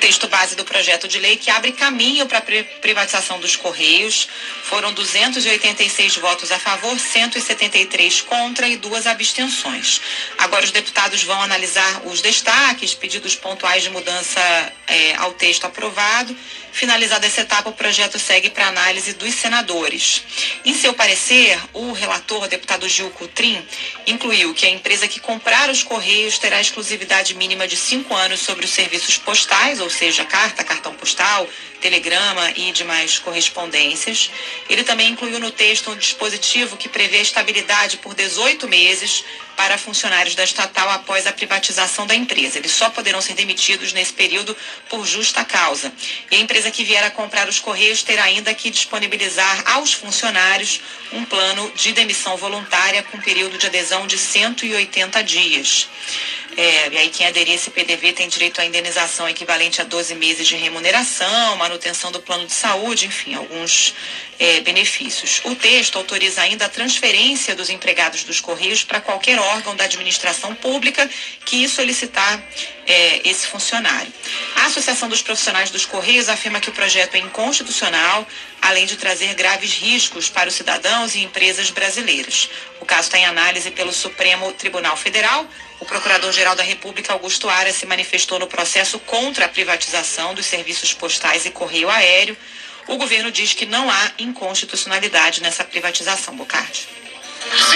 texto base do projeto de lei que abre caminho para a privatização dos Correios. Foram 286 votos a favor, 173 contra e duas abstenções. Agora os deputados vão analisar os destaques, pedidos pontuais de mudança é, ao texto aprovado. Finalizada essa etapa, o projeto segue para análise dos senadores. Em seu parecer, o relator, deputado Gil Coutrin, incluiu que a empresa que comprar os Correios terá exclusividade mínima de cinco anos sobre os serviços postais, ou seja, carta, cartão postal, telegrama e demais correspondências. Ele também incluiu no texto um dispositivo que prevê estabilidade por 18 meses para funcionários da estatal após a privatização da empresa. Eles só poderão ser demitidos nesse período por justa causa. E a empresa que vier a comprar os Correios terá ainda que disponibilizar aos funcionários um plano de demissão voluntária com período de adesão de 180 dias. É, e aí quem aderir a esse PDV tem direito à indenização equivalente a 12 meses de remuneração, manutenção do plano de saúde, enfim, alguns é, benefícios. O texto autoriza ainda a transferência dos empregados dos Correios para qualquer órgão da administração pública que solicitar é, esse funcionário. A Associação dos Profissionais dos Correios afirma que o projeto é inconstitucional, além de trazer graves riscos para os cidadãos e empresas brasileiras. O caso está em análise pelo Supremo Tribunal Federal. O Procurador-Geral da República, Augusto Aras, se manifestou no processo contra a privatização dos serviços postais e correio aéreo. O governo diz que não há inconstitucionalidade nessa privatização, Bocardi.